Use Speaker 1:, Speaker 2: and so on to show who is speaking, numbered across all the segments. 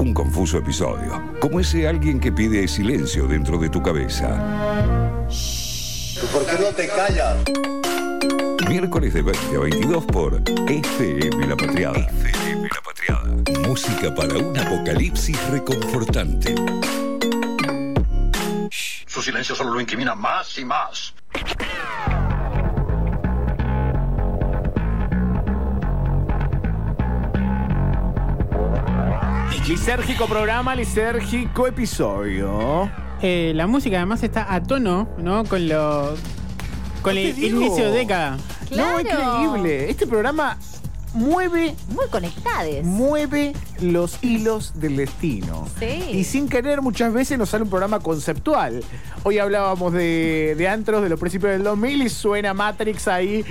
Speaker 1: Un confuso episodio, como ese alguien que pide silencio dentro de tu cabeza.
Speaker 2: ¿Por qué no te callas?
Speaker 1: Miércoles de 20 a 22 por FM La Patriada. FM La Patriada. Música para un apocalipsis reconfortante.
Speaker 2: Su silencio solo lo incrimina más y más.
Speaker 3: Lisérgico programa, lisérgico episodio.
Speaker 4: Eh, la música además está a tono, ¿no? Con lo. Con
Speaker 3: No
Speaker 4: el
Speaker 3: digo.
Speaker 4: inicio de década.
Speaker 3: No,
Speaker 5: Claro.
Speaker 3: increíble. Este programa mueve,
Speaker 5: Muy conectades.
Speaker 3: mueve los hilos del destino.
Speaker 5: Sí.
Speaker 3: Y sin querer muchas veces nos sale un programa conceptual. Hoy hablábamos de, de antros de los principios del 2000 y suena Matrix ahí.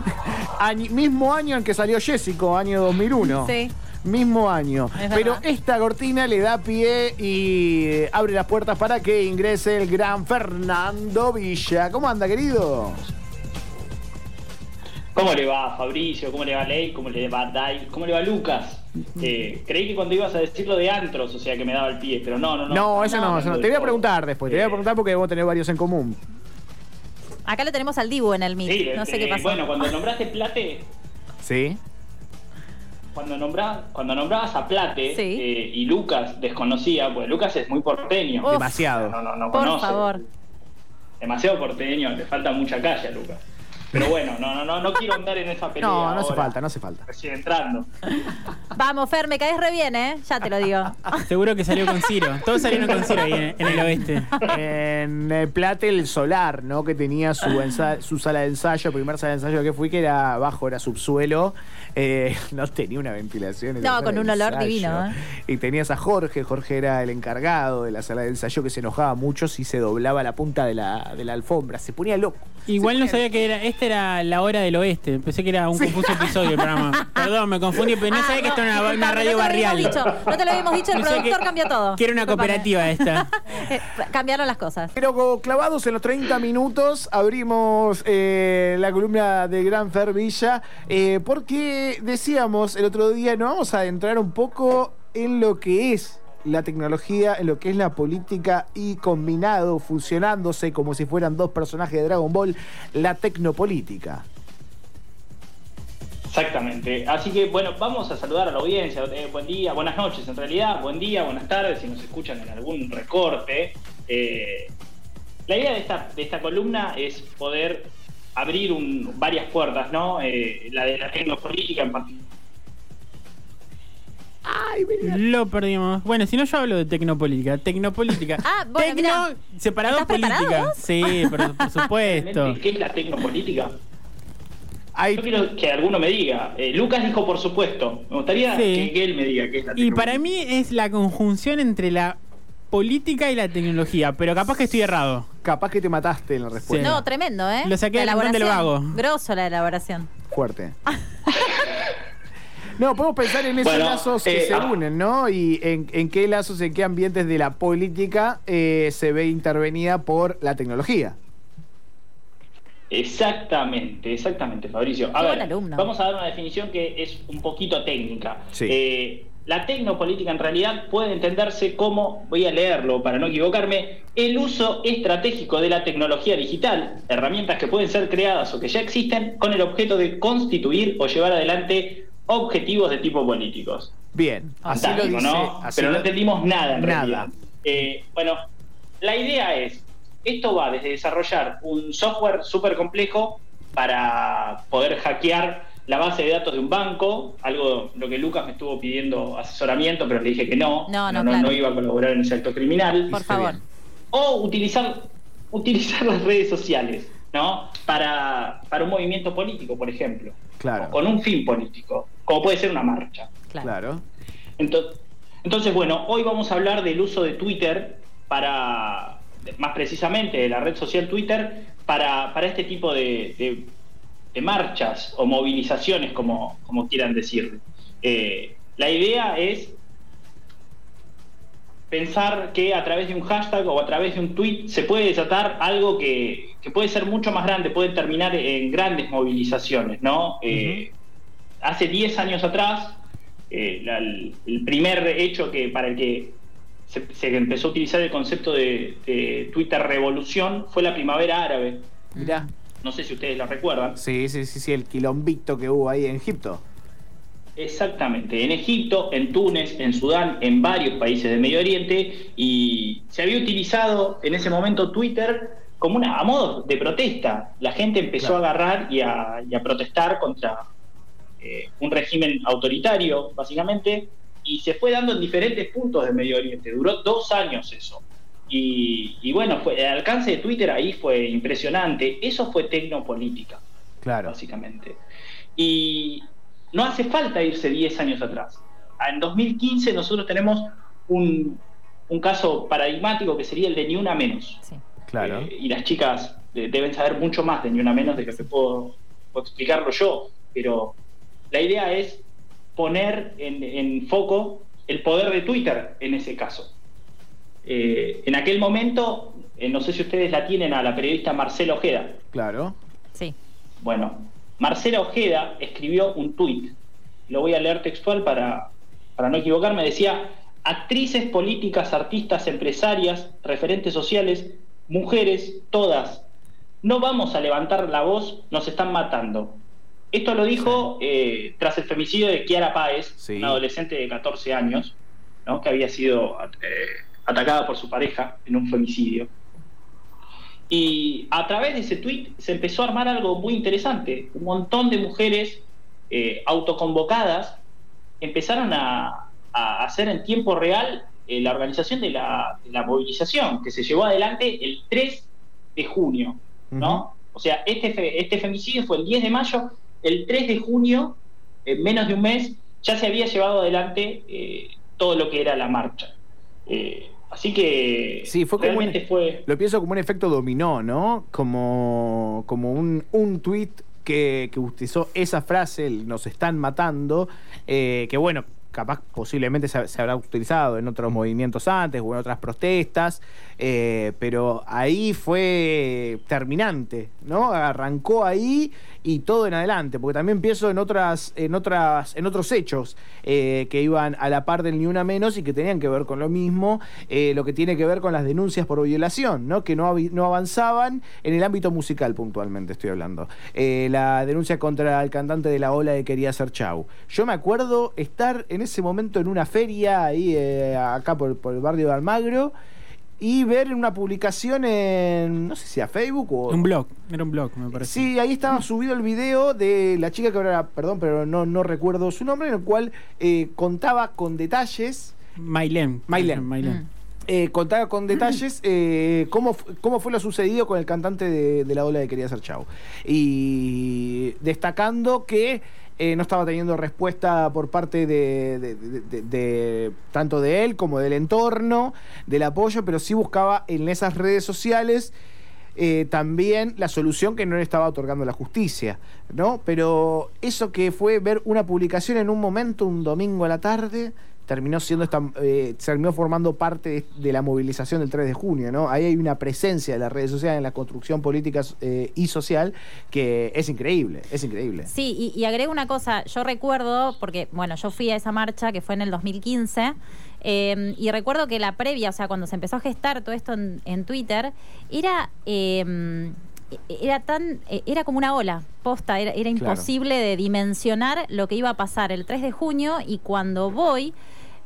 Speaker 3: Año- mismo año en que salió Jessico, año 2001.
Speaker 5: Sí.
Speaker 3: Mismo año.
Speaker 5: Es
Speaker 3: Pero
Speaker 5: verdad.
Speaker 3: esta cortina le da pie y eh, abre las puertas para que ingrese el gran Fernando Villa. ¿Cómo anda, querido?
Speaker 6: ¿Cómo le va Fabricio? ¿Cómo le va Ley? ¿Cómo le va Dai? ¿Cómo le va Lucas? Eh, creí que cuando ibas a decirlo de antros, o sea que me daba el pie, pero no, no, no.
Speaker 3: No, eso no,
Speaker 5: no,
Speaker 3: eso no. Te voy a preguntar después. Te voy a
Speaker 6: Eh,
Speaker 3: preguntar porque debemos tener varios en común.
Speaker 5: Acá lo tenemos al Dibu en el mic.
Speaker 6: Sí,
Speaker 5: no sé
Speaker 6: eh,
Speaker 5: qué pasó.
Speaker 6: Bueno, cuando nombraste Plate,
Speaker 3: ¿Sí?
Speaker 6: Cuando, nombra- cuando nombrabas a Plate
Speaker 5: Sí.
Speaker 6: eh, y Lucas desconocía, pues Lucas es muy porteño.
Speaker 5: Uf.
Speaker 3: Demasiado.
Speaker 6: No, no, no
Speaker 5: Por
Speaker 6: conoce.
Speaker 5: favor.
Speaker 6: Demasiado porteño, le falta mucha calle a Lucas. Pero bueno, no, no, no, no quiero andar en esa pelea.
Speaker 3: No, no hace
Speaker 6: ahora,
Speaker 3: falta, no hace falta.
Speaker 6: Recién entrando.
Speaker 5: Vamos, Fer, me caes re bien, ¿eh? Ya te lo digo.
Speaker 4: Seguro que salió con Ciro. Todos salieron con Ciro ahí en, en el oeste.
Speaker 3: En el Plate el Solar, ¿no? Que tenía su, ensa- su sala de ensayo, primer sala de ensayo que fui, que era abajo, era subsuelo. Eh, no tenía una ventilación. esa
Speaker 5: No,
Speaker 3: sala
Speaker 5: con
Speaker 3: de
Speaker 5: un olor
Speaker 3: ensayo.
Speaker 5: divino, ¿eh?
Speaker 3: Y tenías a Jorge, Jorge era el encargado de la sala de ensayo que se enojaba mucho si se doblaba la punta de la, de la alfombra. Se ponía loco.
Speaker 4: Igual no sabía que era, esta era la hora del oeste. Pensé que era un confuso episodio del programa. Perdón, me confundí, pero no
Speaker 5: Ah,
Speaker 4: sabía que esto era una, radio
Speaker 5: no te lo habíamos
Speaker 4: barrial.
Speaker 5: dicho, no te lo habíamos dicho, el productor cambió todo.
Speaker 4: Que era una cooperativa esta.
Speaker 5: Eh, cambiaron las cosas.
Speaker 3: Pero clavados en los 30 minutos, abrimos eh, la columna de Gran Fer Villa, eh, porque decíamos el otro día, nos vamos a adentrar un poco en lo que es la tecnología, en lo que es la política y combinado, fusionándose como si fueran dos personajes de Dragon Ball, la tecnopolítica.
Speaker 6: Exactamente. Así que, bueno, vamos a saludar a la audiencia. Eh, buen día, buenas noches en realidad. Buen día, buenas tardes, si nos escuchan en algún recorte. Eh, la idea de esta, de esta columna es poder abrir varias puertas, ¿no? Eh, la de la tecnopolítica en particular.
Speaker 4: Lo perdimos. Bueno, si no, yo hablo de tecnopolítica. Tecnopolítica.
Speaker 5: Ah, bueno,
Speaker 4: Tecno
Speaker 5: mirá.
Speaker 4: separado
Speaker 5: ¿Estás
Speaker 4: política.
Speaker 5: preparado?
Speaker 4: Sí, por, por supuesto.
Speaker 6: ¿Qué es la tecnopolítica?
Speaker 3: Hay
Speaker 6: Yo quiero que alguno me diga. Eh, Lucas dijo, por supuesto. Me gustaría
Speaker 4: Sí.
Speaker 6: que, que él me diga qué es la
Speaker 4: Y para mí es la conjunción entre la política y la tecnología, pero capaz que estoy errado.
Speaker 3: capaz que te mataste en la respuesta.
Speaker 5: No, tremendo, ¿eh?
Speaker 4: Lo saqué
Speaker 5: La
Speaker 4: del del
Speaker 5: elaboración.
Speaker 4: vago.
Speaker 5: Grosso la elaboración.
Speaker 3: Fuerte. No, podemos pensar en esos
Speaker 6: Bueno,
Speaker 3: lazos que
Speaker 6: eh,
Speaker 3: se
Speaker 6: ah.
Speaker 3: unen, ¿no? Y en, en qué lazos, en qué ambientes de la política eh, se ve intervenida por la tecnología.
Speaker 6: Exactamente, exactamente, Fabricio. A ver, vamos a dar una definición que es un poquito técnica.
Speaker 3: Sí.
Speaker 6: Eh, la tecnopolítica en realidad puede entenderse como, voy a leerlo para no equivocarme, el uso estratégico de la tecnología digital, herramientas que pueden ser creadas o que ya existen, con el objeto de constituir o llevar adelante objetivos de tipo políticos.
Speaker 3: Bien, así lo
Speaker 6: Fantástico,
Speaker 3: dice.
Speaker 6: ¿no?
Speaker 3: así
Speaker 6: Pero no entendimos nada en
Speaker 3: Nada.
Speaker 6: realidad. Eh, bueno, la idea es, esto va desde desarrollar un software súper complejo para poder hackear la base de datos de un banco, algo lo que Lucas me estuvo pidiendo asesoramiento, pero le dije que no,
Speaker 5: No, no, claro.
Speaker 6: no iba a colaborar en ese acto criminal.
Speaker 5: Por favor.
Speaker 6: O utilizar, utilizar las redes sociales, ¿no? Para, para un movimiento político, por ejemplo.
Speaker 3: Claro.
Speaker 6: O con un fin político, como puede ser una marcha.
Speaker 5: Claro.
Speaker 6: Entonces, entonces, bueno, hoy vamos a hablar del uso de Twitter para, más precisamente de la red social Twitter, para, para este tipo de, de- de marchas o movilizaciones, como, como quieran decirle. Eh, la idea es pensar que a través de un hashtag o a través de un tweet se puede desatar algo que, que puede ser mucho más grande, puede terminar en grandes movilizaciones, ¿no? Eh, hace 10 años atrás, eh, la- el, primer hecho que para el que se, se empezó a utilizar el concepto de, de Twitter revolución fue la primavera árabe.
Speaker 3: Mirá.
Speaker 6: No sé si ustedes la recuerdan.
Speaker 3: Sí, sí, sí, sí, el quilombito que hubo ahí en Egipto.
Speaker 6: Exactamente, en Egipto, en Túnez, en Sudán, en varios países del Medio Oriente, y se había utilizado en ese momento Twitter como una, a modo de protesta. La gente empezó
Speaker 3: Claro.
Speaker 6: a agarrar y a, y a protestar contra eh, un régimen autoritario, básicamente, y se fue dando en diferentes puntos del Medio Oriente. Duró dos años eso. Y, y bueno, fue, el alcance de Twitter ahí fue impresionante. Eso fue tecnopolítica
Speaker 3: Claro.
Speaker 6: básicamente. Y no hace falta irse 10 años atrás. Ah, En 2015 nosotros tenemos un, un caso paradigmático que sería el de Ni Una Menos.
Speaker 5: Sí.
Speaker 3: Claro.
Speaker 6: Eh, y las chicas deben saber mucho más de Ni Una Menos de lo que puedo, puedo explicarlo yo, pero la idea es poner en, en foco el poder de Twitter en ese caso. Eh, en aquel momento, eh, no sé si ustedes la tienen a la periodista Marcela Ojeda.
Speaker 3: Claro.
Speaker 5: Sí.
Speaker 6: Bueno, Marcela Ojeda escribió un tuit, lo voy a leer textual para, para no equivocarme, decía, actrices, políticas, artistas, empresarias, referentes sociales, mujeres, todas, no vamos a levantar la voz, nos están matando. Esto lo dijo eh, tras el femicidio de Kiara Páez,
Speaker 3: Sí.
Speaker 6: una adolescente de 14 años, ¿no? que había sido eh, atacada por su pareja en un femicidio. Y a través de ese tweet se empezó a armar algo muy interesante. Un montón de mujeres eh, autoconvocadas empezaron a, a hacer en tiempo real eh, la organización de la, de la movilización que se llevó adelante el 3 de junio. ¿no? O sea, este, fe- este femicidio fue el 10 de mayo, el 3 de junio, en menos de un mes, ya se había llevado adelante eh, todo lo que era la marcha. Eh, así que
Speaker 3: Sí, fue como un-
Speaker 6: realmente fue...
Speaker 3: Lo pienso como un efecto dominó, ¿no? Como, como un, un tweet que, que utilizó esa frase, el nos están matando, eh, que bueno, capaz posiblemente se, habrá utilizado en otros movimientos antes o en otras protestas, eh, pero ahí fue terminante, ¿no? Arrancó ahí y todo en adelante, porque también pienso en otras, en otras, en otros hechos eh, que iban a la par del ni una menos y que tenían que ver con lo mismo, eh, lo que tiene que ver con las denuncias por violación, ¿no? Que no, no avanzaban en el ámbito musical puntualmente, estoy hablando. La denuncia contra el cantante de la ola de Quería Ser Chau. Yo me acuerdo estar en ese momento en una feria ahí eh, acá por, por el barrio de Almagro y ver una publicación en, no sé si a Facebook o...
Speaker 4: Un blog, era un blog, me parece.
Speaker 3: Sí, ahí estaba subido el video de la chica que ahora, perdón, pero no, no recuerdo su nombre, en el cual eh, contaba con detalles,
Speaker 4: Mailén.
Speaker 3: Mailén.
Speaker 5: Mm.
Speaker 3: eh, contaba con detalles eh, cómo, cómo fue lo sucedido con el cantante de, de la ola de Quería Ser Chau. Y destacando que eh, no estaba teniendo respuesta por parte de, tanto de él como del entorno, del apoyo, pero sí buscaba en esas redes sociales eh, también la solución que no le estaba otorgando la justicia, ¿no? Pero eso que fue ver una publicación en un momento, un domingo a la tarde, terminó siendo esta, eh, terminó formando parte de, de la movilización del 3 de junio, ¿no? Ahí hay una presencia de las redes sociales en la construcción política eh, y social que es increíble, es increíble.
Speaker 5: Sí, y, y agrego una cosa, yo recuerdo, porque bueno, yo fui a esa marcha que fue en el 2015, eh, y recuerdo que la previa, o sea, cuando se empezó a gestar todo esto en, en Twitter, era... eh, era tan era como una ola posta era, era
Speaker 3: Claro.
Speaker 5: imposible de dimensionar lo que iba a pasar el 3 de junio y cuando voy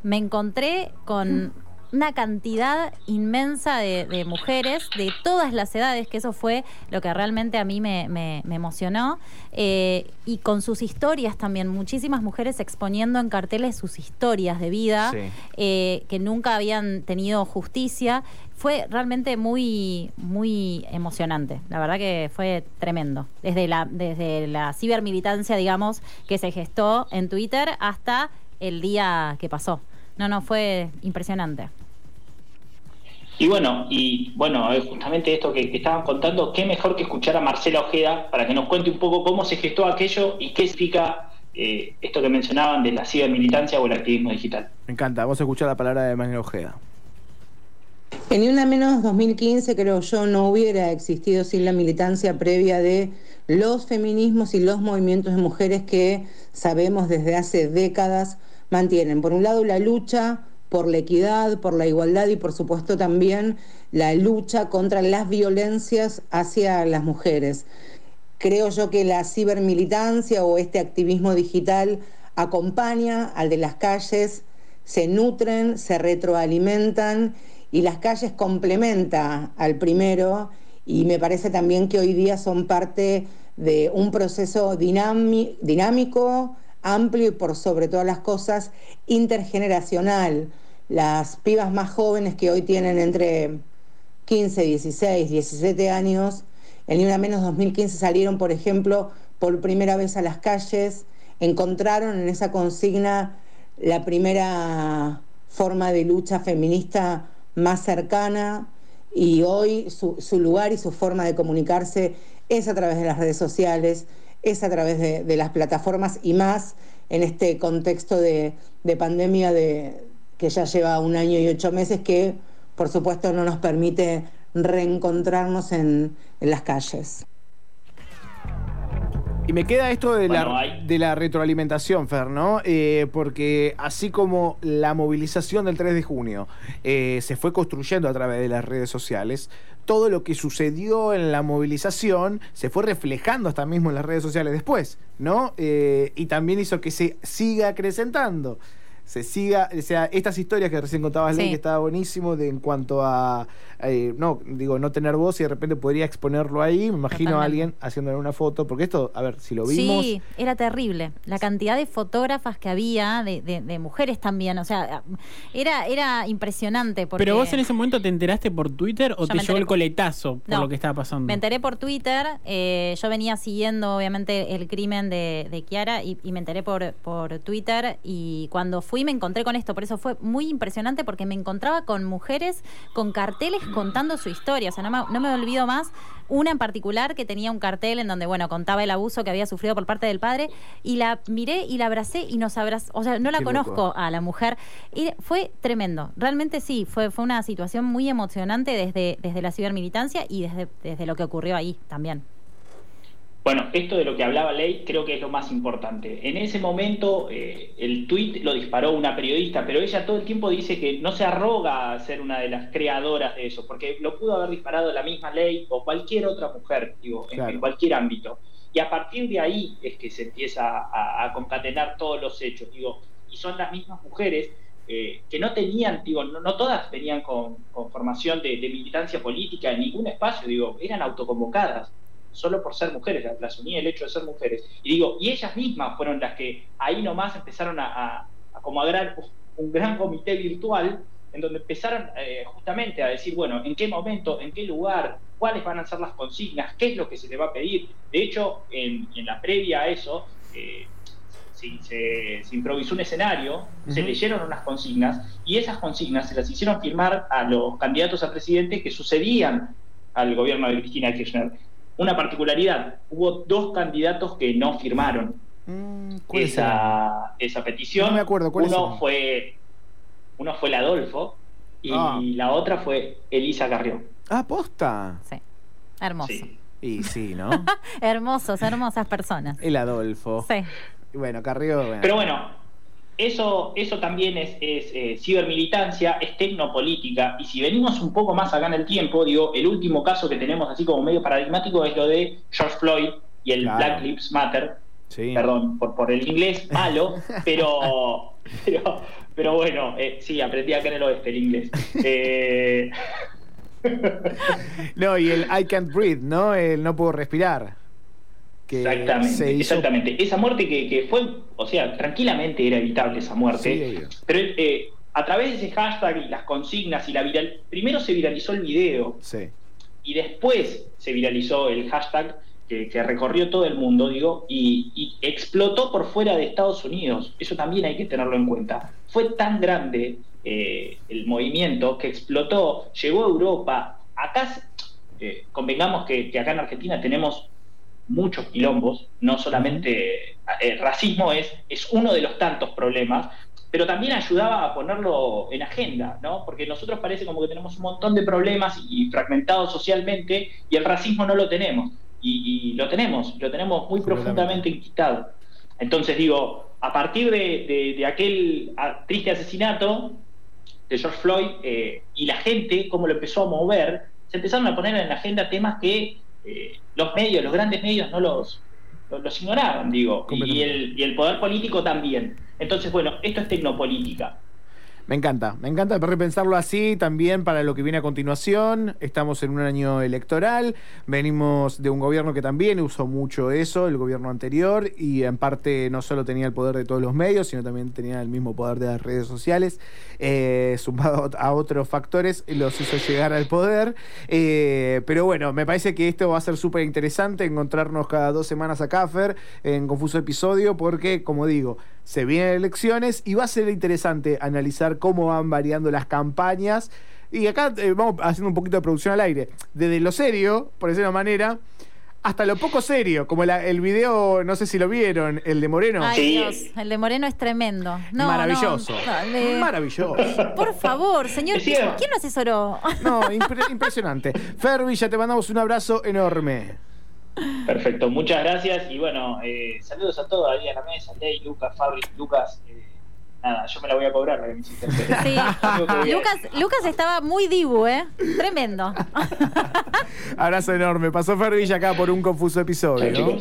Speaker 5: me encontré con una cantidad inmensa de, de mujeres de todas las edades, que eso fue lo que realmente a mí me, me- me emocionó, eh, y con sus historias también, muchísimas mujeres exponiendo en carteles sus historias de vida,
Speaker 3: Sí.
Speaker 5: eh, que nunca habían tenido justicia. Fue realmente muy, muy emocionante. La verdad que fue tremendo. Desde la, desde la cibermilitancia, digamos, que se gestó en Twitter hasta el día que pasó. No, no, fue impresionante.
Speaker 6: Y bueno, y bueno, justamente esto que, que estaban contando, qué mejor que escuchar a Marcela Ojeda para que nos cuente un poco cómo se gestó aquello y qué significa eh, esto que mencionaban de la cibermilitancia o el activismo digital.
Speaker 3: Me encanta, vamos a escuchar la palabra de Manuel Ojeda.
Speaker 7: En Una Menos 2015 creo yo no hubiera existido sin la militancia previa de los feminismos y los movimientos de mujeres que sabemos desde hace décadas mantienen, por un lado, la lucha por la equidad, por la igualdad y por supuesto también la lucha contra las violencias hacia las mujeres. Creo yo que la cibermilitancia o este activismo digital acompaña al de las calles, se nutren, se retroalimentan y las calles complementa al primero y me parece también que hoy día son parte de un proceso dinámico, amplio y por sobre todas las cosas intergeneracional. Las pibas más jóvenes que hoy tienen entre 15, 16, 17 años, en Ni Una Menos 2015 salieron, por ejemplo, por primera vez a las calles, encontraron en esa consigna la primera forma de lucha feminista más cercana y hoy su, lugar y su forma de comunicarse es a través de las redes sociales, es a través de, las plataformas y más en este contexto de, pandemia de, que ya lleva un año y ocho meses que por supuesto no nos permite reencontrarnos en las calles.
Speaker 3: Y me queda esto de, la, de la retroalimentación, Fer, ¿no? Eh, porque así como la movilización del 3 de junio eh, se fue construyendo a través de las redes sociales, todo lo que sucedió en la movilización se fue reflejando hasta mismo en las redes sociales después, ¿no? Eh, y también hizo que se siga acrecentando se siga, o sea, estas historias que recién contabas, Ley, que estaba buenísimo de, en cuanto a, eh, no, digo, no tener voz y de repente podría exponerlo ahí, me imagino a alguien haciéndole una foto, porque esto, a ver, si lo vimos...
Speaker 5: Sí, era terrible, la cantidad de fotógrafas que había, de, de, mujeres también, o sea, era, era impresionante. Porque...
Speaker 4: Pero vos en ese momento te enteraste por Twitter o te llevó el coletazo por lo que estaba pasando?
Speaker 5: Me enteré por Twitter, eh, yo venía siguiendo obviamente el crimen de, de Kiara y, y me enteré por, por Twitter y cuando fui me encontré con esto, por eso fue muy impresionante porque me encontraba con mujeres con carteles contando su historia, o sea, no me, no me olvido más una en particular que tenía un cartel en donde, bueno, contaba el abuso que había sufrido por parte del padre y la miré y la abracé y nos abrazó, o sea, no la conozco a la mujer y fue tremendo, realmente sí, fue, fue una situación muy emocionante desde, desde la cibermilitancia y desde, desde lo que ocurrió ahí también.
Speaker 6: Bueno, esto de lo que hablaba Ley creo que es lo más importante. En ese momento eh, el tuit lo disparó una periodista, pero ella todo el tiempo dice que no se arroga a ser una de las creadoras de eso, porque lo pudo haber disparado la misma Ley o cualquier otra mujer, digo, en, cualquier ámbito. Y a partir de ahí es que se empieza a, concatenar todos los hechos, digo, y son las mismas mujeres eh, que no tenían, digo, no, todas venían con, formación de, de militancia política en ningún espacio, digo, eran autoconvocadas solo por ser mujeres, las unía el hecho de ser mujeres. Y digo, y ellas mismas fueron las que ahí nomás empezaron a, a, como a un gran comité virtual en donde empezaron eh, justamente a decir, bueno, en qué momento, en qué lugar, cuáles van a ser las consignas, qué es lo que se le va a pedir. De hecho, en, la previa a eso, eh, se, improvisó un escenario, se leyeron unas consignas y esas consignas se las hicieron firmar a los candidatos a presidente que sucedían al gobierno de Cristina Kirchner una particularidad, hubo dos candidatos que no firmaron mm, esa, esa, petición.
Speaker 3: No me acuerdo, ¿cuál
Speaker 6: uno fue uno fue el Adolfo y ah. la otra fue Elisa Carrión.
Speaker 3: Ah, posta.
Speaker 5: Sí. Hermoso.
Speaker 3: Y sí, ¿no?
Speaker 5: Hermosos, hermosas personas.
Speaker 3: El Adolfo.
Speaker 5: Sí.
Speaker 3: Bueno, Carrió.
Speaker 6: Pero bueno, eso, eso también es, eh, cibermilitancia, es tecnopolítica, y si venimos un poco más acá en el tiempo, digo, el último caso que tenemos así como medio paradigmático es lo de George Floyd y el Black Lives Matter. Perdón por, por el inglés malo, pero, pero, bueno, eh, sí, aprendí acá en el oeste el inglés. Eh,
Speaker 3: no, y el I can't breathe, ¿no? El no puedo respirar
Speaker 6: exactamente, exactamente. Esa muerte que, fue, o sea, tranquilamente era evitable esa muerte, pero eh, a través de ese hashtag y las consignas y la viral, primero se viralizó el video y después se viralizó el hashtag que, recorrió todo el mundo, digo, y, explotó por fuera de Estados Unidos. Eso también hay que tenerlo en cuenta. Fue tan grande eh, el movimiento que explotó, llegó a Europa. Acá, eh, convengamos que, que acá en Argentina tenemos muchos quilombos, no solamente el eh, racismo es, es uno de los tantos problemas, pero también ayudaba a ponerlo en agenda, ¿no? Porque nosotros parece como que tenemos un montón de problemas y fragmentados socialmente y el racismo no lo tenemos. Y, lo tenemos, lo tenemos muy profundamente inquitado. Entonces digo, a partir de, de- de aquel triste asesinato de George Floyd eh, y la gente, cómo lo empezó a mover, se empezaron a poner en la agenda temas que eh, los medios, los grandes medios, no los, los, los ignoraban, digo, y el, y el poder político también. Entonces, bueno, esto es tecnopolítica.
Speaker 3: Me encanta, me encanta repensarlo así también para lo que viene a continuación. Estamos en un año electoral, venimos de un gobierno que también usó mucho eso, el gobierno anterior, y en parte no solo tenía el poder de todos los medios, sino también tenía el mismo poder de las redes sociales, eh, sumado a otros factores, los hizo llegar al poder. Eh, pero bueno, me parece que esto va a ser súper interesante, encontrarnos cada dos semanas acá, Fer, en Confuso Episodio, porque, como digo, se vienen elecciones y va a ser interesante analizar cómo van variando las campañas. Y acá eh, vamos haciendo un poquito de producción al aire. Desde lo serio, por decirlo de una manera, hasta lo poco serio, como la- el video, no sé si lo vieron, el de Moreno.
Speaker 5: Ay,
Speaker 6: Sí.
Speaker 5: Dios, el de Moreno es tremendo. No,
Speaker 3: Maravilloso.
Speaker 5: no, no, le-
Speaker 3: Maravilloso.
Speaker 5: Por favor, señor. ¿quién lo asesoró?
Speaker 3: No, impre- impresionante. Fer Villa, te mandamos un abrazo enorme.
Speaker 6: Perfecto, muchas gracias y bueno, eh, saludos a todos ahí a la mesa, Ley, Lucas, Fabri, Lucas. eh, nada, yo me la voy a cobrar la que me hiciste.
Speaker 5: Sí. Lucas, Lucas estaba muy dibu, ¿eh? Tremendo.
Speaker 3: Abrazo enorme. Pasó Fer Villa acá por un confuso episodio.
Speaker 6: Chao,
Speaker 3: ¿no?